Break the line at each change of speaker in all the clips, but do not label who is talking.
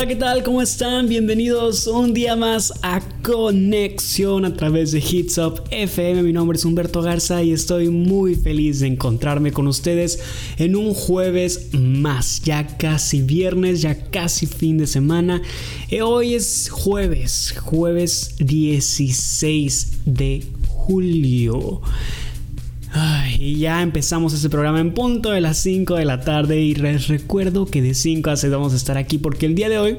Hola, ¿qué tal? ¿Cómo están? Bienvenidos un día más a Conexión a través de Hits Up FM. Mi nombre es Humberto Garza y estoy muy feliz de encontrarme con ustedes en un jueves más. Ya casi viernes, ya casi fin de semana. Eh, hoy es jueves, jueves 16 de julio. Ay, y ya empezamos este programa en punto de las 5 de la tarde y les recuerdo que de 5 a 6 vamos a estar aquí porque el día de hoy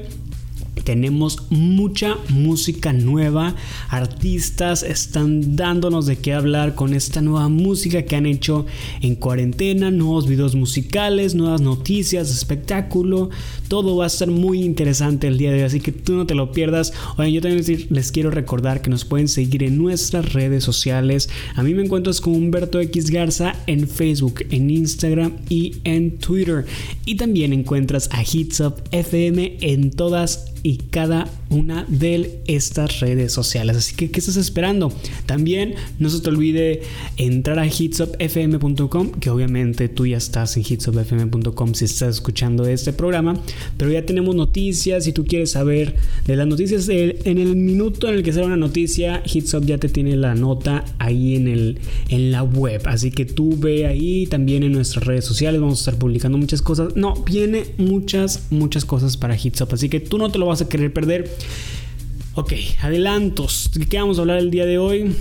tenemos mucha música nueva, artistas están dándonos de qué hablar con esta nueva música que han hecho en cuarentena, nuevos videos musicales, nuevas noticias, espectáculo, todo va a estar muy interesante el día de hoy, así que tú no te lo pierdas. Oigan, yo también les quiero recordar que nos pueden seguir en nuestras redes sociales. A mí me encuentras con Humberto X Garza en Facebook, en Instagram y en Twitter. Y también encuentras a Hits Up FM en todas y cada una de estas redes sociales. Así que, ¿qué estás esperando? También no se te olvide entrar a hitsupfm.com, que obviamente tú ya estás en hitsupfm.com si estás escuchando este programa, pero ya tenemos noticias. Si tú quieres saber de las noticias, en el minuto en el que sale una noticia, Hitsup ya te tiene la nota ahí en, el, en la web. Así que tú ve ahí también en nuestras redes sociales. Vamos a estar publicando muchas cosas. No, viene muchas, muchas cosas para Hitsup. Así que tú no te lo vas a querer perder. Ok, adelantos. ¿De qué vamos a hablar el día de hoy?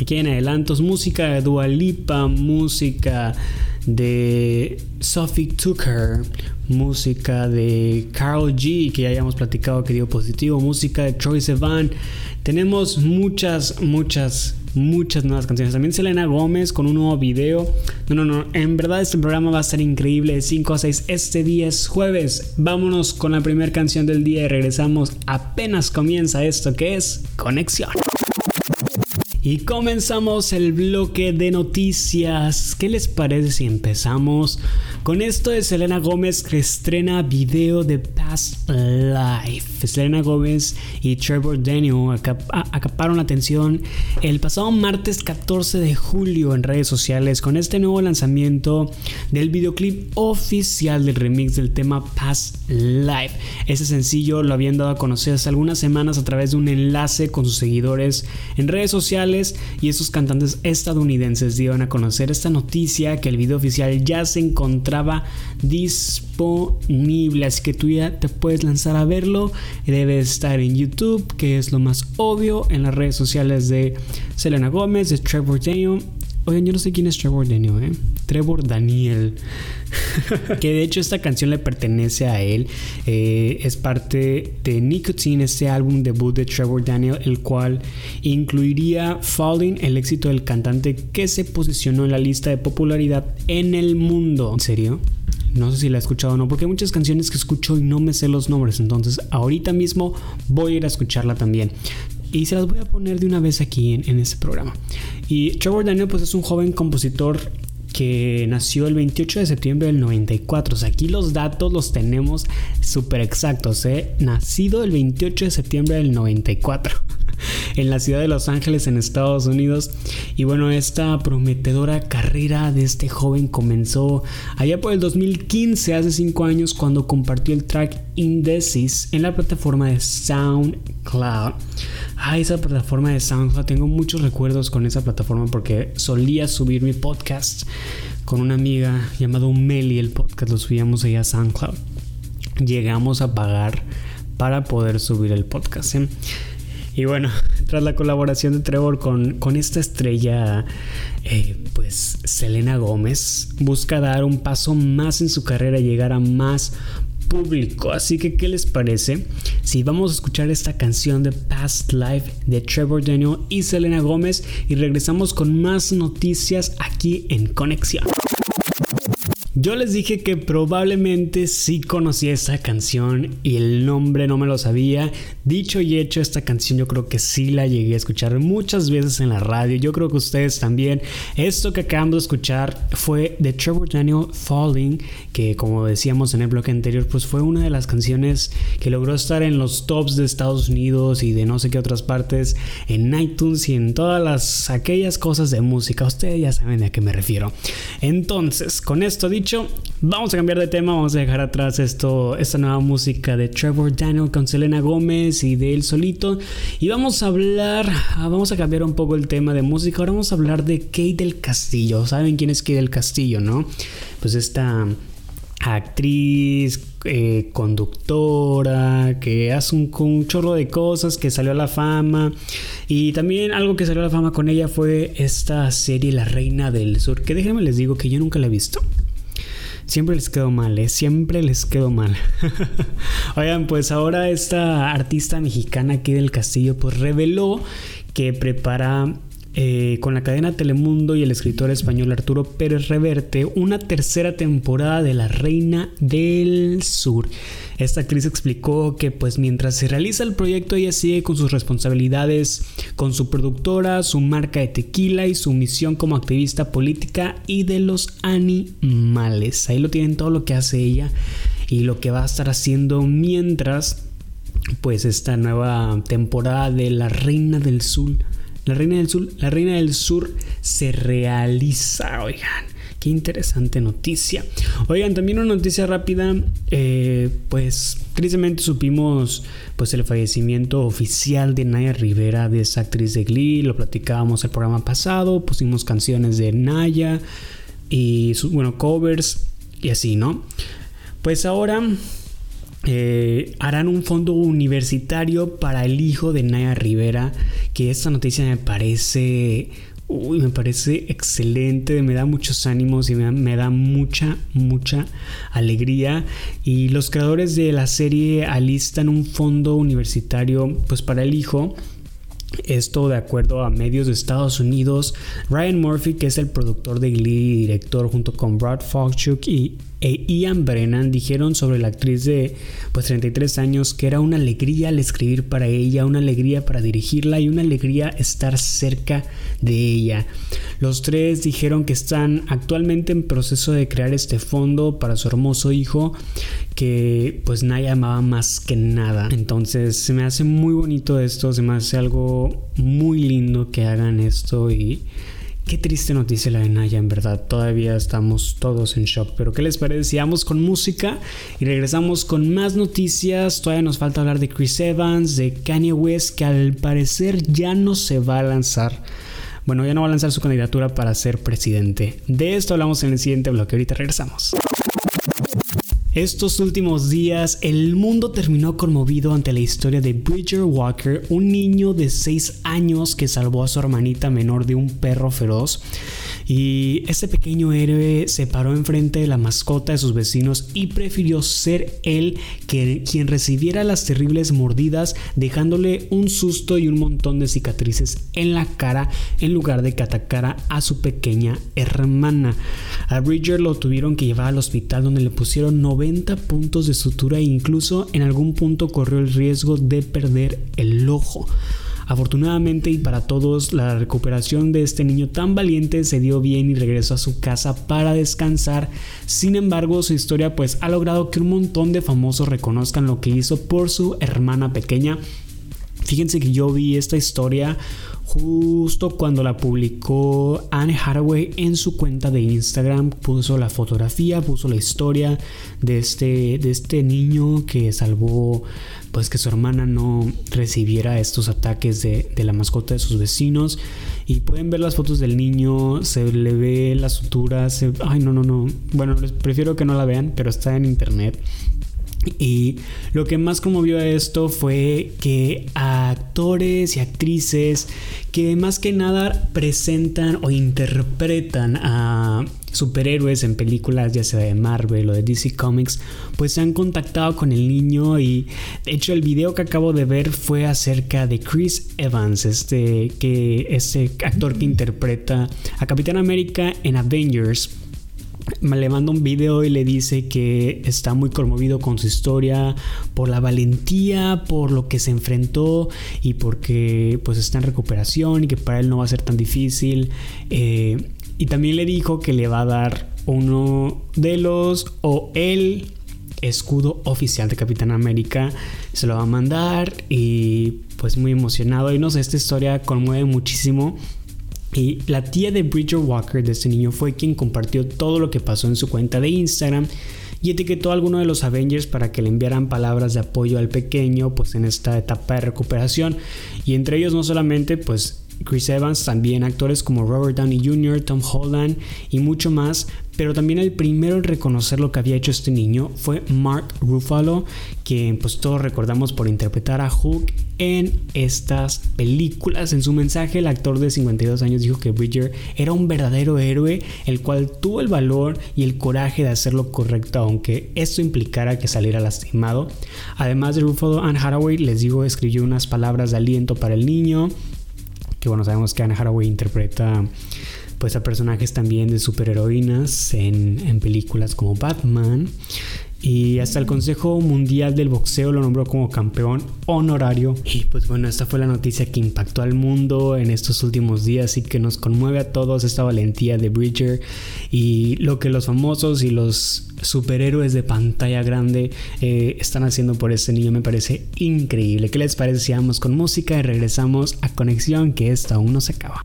Aquí en adelantos, música de Dua Lipa, música de Sophie Tucker, música de Carl G, que ya hayamos platicado que dio positivo, música de Troy Sivan. Tenemos muchas, muchas, muchas nuevas canciones. También Selena Gómez con un nuevo video. No, no, no. En verdad este programa va a estar increíble. De 5 a 6. Este día es jueves. Vámonos con la primera canción del día y regresamos. Apenas comienza esto que es Conexión. Y comenzamos el bloque de noticias. ¿Qué les parece si empezamos con esto de Selena Gómez que estrena video de Past Life? Selena Gómez y Trevor Daniel acaparon la atención el pasado martes 14 de julio en redes sociales con este nuevo lanzamiento del videoclip oficial del remix del tema Past Life. Ese sencillo lo habían dado a conocer hace algunas semanas a través de un enlace con sus seguidores en redes sociales y esos cantantes estadounidenses dieron a conocer esta noticia que el video oficial ya se encontraba disponible, así que tú ya te puedes lanzar a verlo, debe estar en YouTube, que es lo más obvio, en las redes sociales de Selena Gómez, de Trevor Daniel. Oigan, yo no sé quién es Trevor Daniel, ¿eh? Trevor Daniel. que de hecho esta canción le pertenece a él. Eh, es parte de Nicotine, este álbum debut de Trevor Daniel, el cual incluiría Falling, el éxito del cantante que se posicionó en la lista de popularidad en el mundo. ¿En serio? No sé si la he escuchado o no, porque hay muchas canciones que escucho y no me sé los nombres. Entonces, ahorita mismo voy a ir a escucharla también y se las voy a poner de una vez aquí en, en este programa. Y Trevor Daniel pues es un joven compositor que nació el 28 de septiembre del 94. O aquí los datos los tenemos súper exactos. ¿eh? Nacido el 28 de septiembre del 94 en la ciudad de Los Ángeles en Estados Unidos. Y bueno, esta prometedora carrera de este joven comenzó allá por el 2015, hace 5 años, cuando compartió el track Indecis en la plataforma de SoundCloud. Ah, esa plataforma de SoundCloud, tengo muchos recuerdos con esa plataforma porque solía subir mi podcast con una amiga llamada Meli, el podcast lo subíamos allá a SoundCloud. Llegamos a pagar para poder subir el podcast. ¿eh? Y bueno, tras la colaboración de Trevor con, con esta estrella, eh, pues Selena Gómez busca dar un paso más en su carrera y llegar a más público. Así que, ¿qué les parece si vamos a escuchar esta canción de Past Life de Trevor Daniel y Selena Gómez y regresamos con más noticias aquí en Conexión? Yo les dije que probablemente sí conocía esta canción y el nombre no me lo sabía. Dicho y hecho, esta canción yo creo que sí la llegué a escuchar muchas veces en la radio. Yo creo que ustedes también. Esto que acabamos de escuchar fue de Trevor Daniel Falling, que como decíamos en el bloque anterior, pues fue una de las canciones que logró estar en los tops de Estados Unidos y de no sé qué otras partes, en iTunes y en todas las aquellas cosas de música. Ustedes ya saben a qué me refiero. Entonces, con esto dicho, vamos a cambiar de tema, vamos a dejar atrás esto, esta nueva música de Trevor Daniel con Selena Gómez y de él solito. Y vamos a hablar, ah, vamos a cambiar un poco el tema de música. Ahora vamos a hablar de Kate del Castillo. ¿Saben quién es Kate del Castillo, no? Pues esta actriz, eh, conductora, que hace un, un, chorro de cosas, que salió a la fama. Y también algo que salió a la fama con ella fue esta serie La Reina del Sur, que déjenme les digo que yo nunca la he visto. Siempre les quedo mal, ¿eh? Siempre les quedo mal. Oigan, pues ahora esta artista mexicana aquí del castillo pues reveló que prepara eh, con la cadena Telemundo y el escritor español Arturo Pérez Reverte una tercera temporada de La Reina del Sur. Esta actriz explicó que pues mientras se realiza el proyecto ella sigue con sus responsabilidades con su productora, su marca de tequila y su misión como activista política y de los animales. Ahí lo tienen todo lo que hace ella y lo que va a estar haciendo mientras pues esta nueva temporada de La Reina del Sur la Reina del Sur, la Reina del Sur se realiza, oigan. Qué interesante noticia. Oigan, también una noticia rápida. Eh, pues tristemente supimos pues el fallecimiento oficial de Naya Rivera, de esa actriz de Glee. Lo platicábamos el programa pasado. Pusimos canciones de Naya y bueno, covers y así, ¿no? Pues ahora eh, harán un fondo universitario para el hijo de Naya Rivera, que esta noticia me parece, me parece excelente, me da muchos ánimos y me da, mucha, mucha alegría. Y los creadores de la serie alistan un fondo universitario pues para el hijo esto de acuerdo a medios de Estados Unidos, Ryan Murphy, que es el productor de Glee y director junto con Brad Falchuk y e Ian Brennan dijeron sobre la actriz de pues 33 años que era una alegría al escribir para ella, una alegría para dirigirla y una alegría estar cerca de ella. Los tres dijeron que están actualmente en proceso de crear este fondo para su hermoso hijo que pues nadie amaba más que nada. Entonces se me hace muy bonito esto, se me hace algo muy lindo que hagan esto y Qué triste noticia la de Naya, en verdad. Todavía estamos todos en shock. Pero ¿qué les parece si vamos con música y regresamos con más noticias? Todavía nos falta hablar de Chris Evans, de Kanye West, que al parecer ya no se va a lanzar. Bueno, ya no va a lanzar su candidatura para ser presidente. De esto hablamos en el siguiente bloque. Ahorita regresamos. Estos últimos días el mundo terminó conmovido ante la historia de Bridger Walker, un niño de 6 años que salvó a su hermanita menor de un perro feroz. Y este pequeño héroe se paró enfrente de la mascota de sus vecinos y prefirió ser él quien recibiera las terribles mordidas, dejándole un susto y un montón de cicatrices en la cara en lugar de que atacara a su pequeña hermana. A Bridger lo tuvieron que llevar al hospital donde le pusieron 90 puntos de sutura e incluso en algún punto corrió el riesgo de perder el ojo. Afortunadamente y para todos, la recuperación de este niño tan valiente se dio bien y regresó a su casa para descansar. Sin embargo, su historia pues ha logrado que un montón de famosos reconozcan lo que hizo por su hermana pequeña. Fíjense que yo vi esta historia justo cuando la publicó Anne Hathaway en su cuenta de Instagram, puso la fotografía, puso la historia de este, de este niño que salvó, pues que su hermana no recibiera estos ataques de, la mascota de sus vecinos. Y pueden ver las fotos del niño, se le ve la sutura, se... ay no, no, no. Bueno, prefiero que no la vean, pero está en internet. Y lo que más conmovió a esto fue que actores y actrices que más que nada presentan o interpretan a superhéroes en películas ya sea de Marvel o de DC Comics pues se han contactado con el niño y de hecho el video que acabo de ver fue acerca de Chris Evans este que este actor que interpreta a Capitán América en Avengers le manda un video y le dice que está muy conmovido con su historia, por la valentía, por lo que se enfrentó y porque pues está en recuperación y que para él no va a ser tan difícil. Eh, y también le dijo que le va a dar uno de los o el escudo oficial de Capitán América. Se lo va a mandar y pues muy emocionado. Y no sé, esta historia conmueve muchísimo y la tía de Bridger Walker, de este niño, fue quien compartió todo lo que pasó en su cuenta de Instagram y etiquetó a alguno de los Avengers para que le enviaran palabras de apoyo al pequeño pues en esta etapa de recuperación. Y entre ellos no solamente pues Chris Evans, también actores como Robert Downey Jr., Tom Holland y mucho más, pero también el primero en reconocer lo que había hecho este niño fue Mark Ruffalo, que pues todos recordamos por interpretar a Hulk en estas películas. En su mensaje, el actor de 52 años dijo que Bridger era un verdadero héroe, el cual tuvo el valor y el coraje de hacer lo correcto, aunque esto implicara que saliera lastimado. Además de Ruffalo, Anne Hathaway, les digo, escribió unas palabras de aliento para el niño que bueno, sabemos que Anne Hathaway interpreta pues a personajes también de superheroínas en películas como Batman y hasta el Consejo Mundial del Boxeo lo nombró como campeón honorario. Y pues bueno, esta fue la noticia que impactó al mundo en estos últimos días y que nos conmueve a todos esta valentía de Bridger y lo que los famosos y los superhéroes de pantalla grande eh, están haciendo por este niño me parece increíble. ¿Qué les parece si vamos con música y regresamos a Conexión que esta aún no se acaba?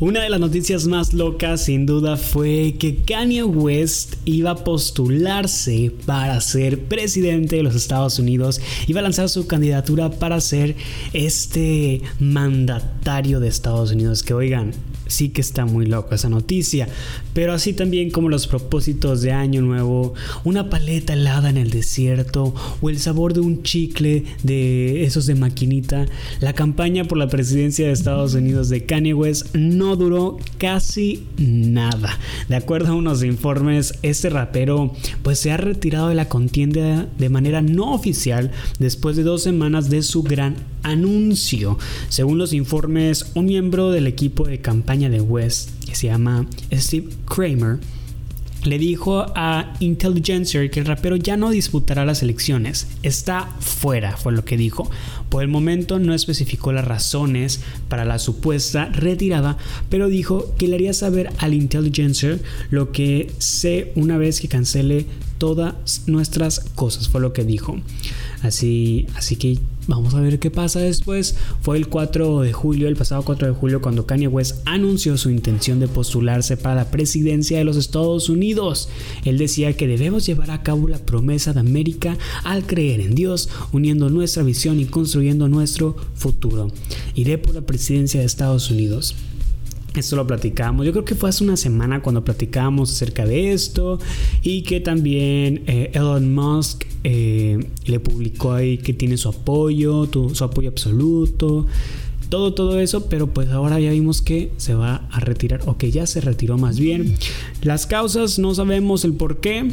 Una de las noticias más locas sin duda fue que Kanye West iba a postularse para ser presidente de los Estados Unidos, iba a lanzar su candidatura para ser este mandatario de Estados Unidos, que oigan, sí que está muy loco esa noticia. Pero así también como los propósitos de Año Nuevo, una paleta helada en el desierto o el sabor de un chicle de esos de maquinita, la campaña por la presidencia de Estados Unidos de Kanye West no duró casi nada. De acuerdo a unos informes, este rapero pues se ha retirado de la contienda de manera no oficial después de dos semanas de su gran anuncio. Según los informes, un miembro del equipo de campaña de West, que se llama Steve Kramer, le dijo a Intelligencer que el rapero ya no disputará las elecciones. Está fuera, fue lo que dijo. Por el momento no especificó las razones para la supuesta retirada, pero dijo que le haría saber al Intelligencer lo que sé una vez que cancele todas nuestras cosas, fue lo que dijo. Así, así que vamos a ver qué pasa después. Fue el 4 de julio, el pasado 4 de julio, cuando Kanye West anunció su intención de postularse para la presidencia de los Estados Unidos. Él decía que debemos llevar a cabo la promesa de América al creer en Dios, uniendo nuestra visión y construyendo nuestro futuro. Iré por la presidencia de Estados Unidos. Esto lo platicamos. Yo creo que fue hace una semana cuando platicábamos acerca de esto y que también eh, Elon Musk eh, le publicó ahí que tiene su apoyo, su apoyo absoluto. Todo, todo eso, pero pues ahora ya vimos que se va a retirar, o que ya se retiró más bien. Las causas no sabemos el por qué,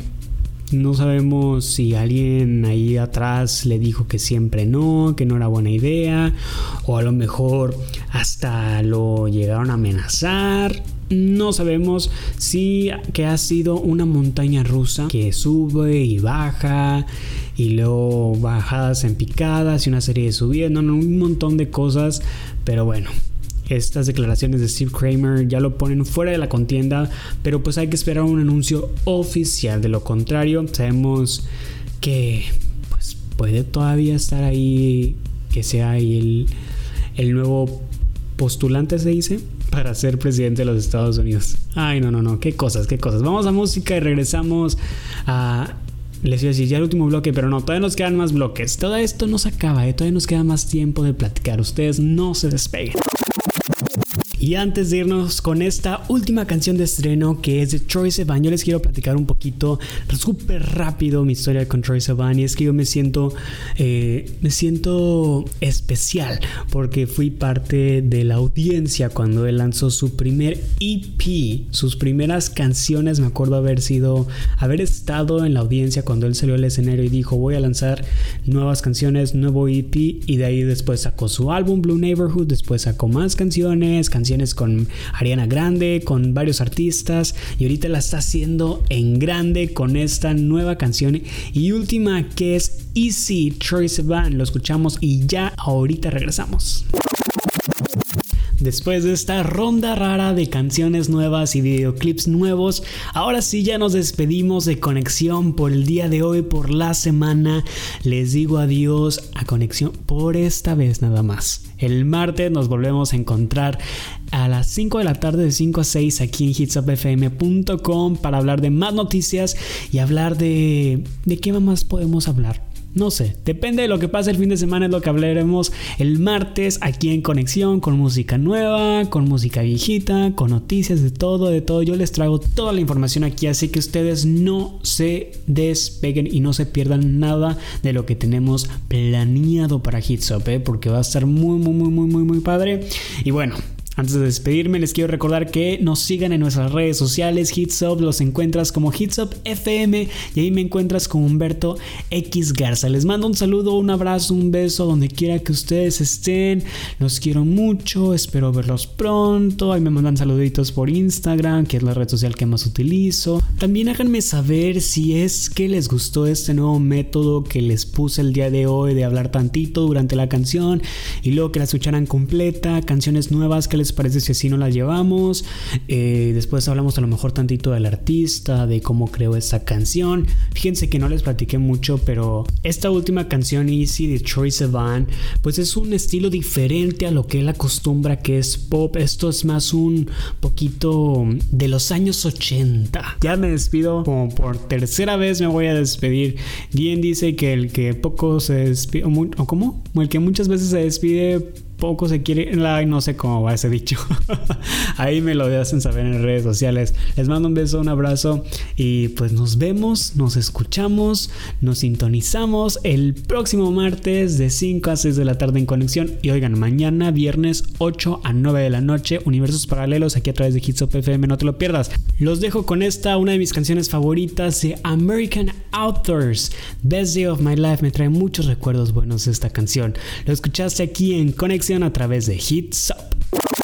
no sabemos si alguien ahí atrás le dijo que siempre no, que no era buena idea, o a lo mejor hasta lo llegaron a amenazar. No sabemos si que ha sido una montaña rusa que sube y baja y luego bajadas en picadas y una serie de subidas, no, un montón de cosas, pero bueno, estas declaraciones de Steve Kramer ya lo ponen fuera de la contienda, pero pues hay que esperar un anuncio oficial. De lo contrario, sabemos que pues puede todavía estar ahí, que sea ahí el, el nuevo postulante, se dice, para ser presidente de los Estados Unidos. Ay, no, no, no, qué cosas, qué cosas. Vamos a música y regresamos a les iba a decir ya el último bloque, pero no, todavía nos quedan más bloques. Todo esto no se acaba, ¿eh? todavía nos queda más tiempo de platicar. Ustedes no se despeguen. Y antes de irnos con esta última canción de estreno que es de Troy Sivan, yo les quiero platicar un poquito, súper rápido mi historia con Troy Sivan y es que yo me siento, eh, me siento especial porque fui parte de la audiencia cuando él lanzó su primer EP, sus primeras canciones, me acuerdo haber sido, haber estado en la audiencia cuando él salió al escenario y dijo voy a lanzar nuevas canciones, nuevo EP y de ahí después sacó su álbum Blue Neighborhood, después sacó más canciones, canciones con Ariana Grande, con varios artistas y ahorita la está haciendo en grande con esta nueva canción y última que es Easy Choice Van. Lo escuchamos y ya ahorita regresamos. Después de esta ronda rara de canciones nuevas y videoclips nuevos, ahora sí ya nos despedimos de conexión por el día de hoy, por la semana. Les digo adiós a conexión por esta vez nada más. El martes nos volvemos a encontrar a las 5 de la tarde de 5 a 6 aquí en hitsupfm.com para hablar de más noticias y hablar de... ¿De qué más podemos hablar? No sé, depende de lo que pase el fin de semana, es lo que hablaremos el martes aquí en Conexión, con música nueva, con música viejita, con noticias de todo, de todo. Yo les traigo toda la información aquí, así que ustedes no se despeguen y no se pierdan nada de lo que tenemos planeado para Hitsop, ¿eh? porque va a estar muy, muy, muy, muy, muy, muy padre. Y bueno, antes de despedirme, les quiero recordar que nos sigan en nuestras redes sociales. Hitsop los encuentras como Hitsop FM y ahí me encuentras como Humberto X Garza. Les mando un saludo, un abrazo, un beso donde quiera que ustedes estén. Los quiero mucho, espero verlos pronto. Ahí me mandan saluditos por Instagram, que es la red social que más utilizo. También háganme saber si es que les gustó este nuevo método que les puse el día de hoy de hablar tantito durante la canción y luego que la escucharan completa, canciones nuevas que les parece si así no la llevamos? Eh, después hablamos a lo mejor tantito del artista, de cómo creó esta canción. Fíjense que no les platiqué mucho, pero esta última canción Easy de Troy Sivan, pues es un estilo diferente a lo que él acostumbra que es pop. Esto es más un poquito de los años 80. Ya me despido como por tercera vez me voy a despedir. Bien dice que el que poco se despide, o cómo, o el que muchas veces se despide poco se quiere. Ay, no sé cómo va ese dicho. Ahí me lo hacen saber en redes sociales. Les mando un beso, un abrazo y pues nos vemos, nos escuchamos, nos sintonizamos el próximo martes de 5 a 6 de la tarde en conexión. Y oigan, mañana viernes 8 a 9 de la noche, Universos Paralelos aquí a través de Hitsop FM, no te lo pierdas. Los dejo con esta, una de mis canciones favoritas de American Authors. Best Day of My Life me trae muchos recuerdos buenos esta canción. Lo escuchaste aquí en Conexión a través de Hits Up.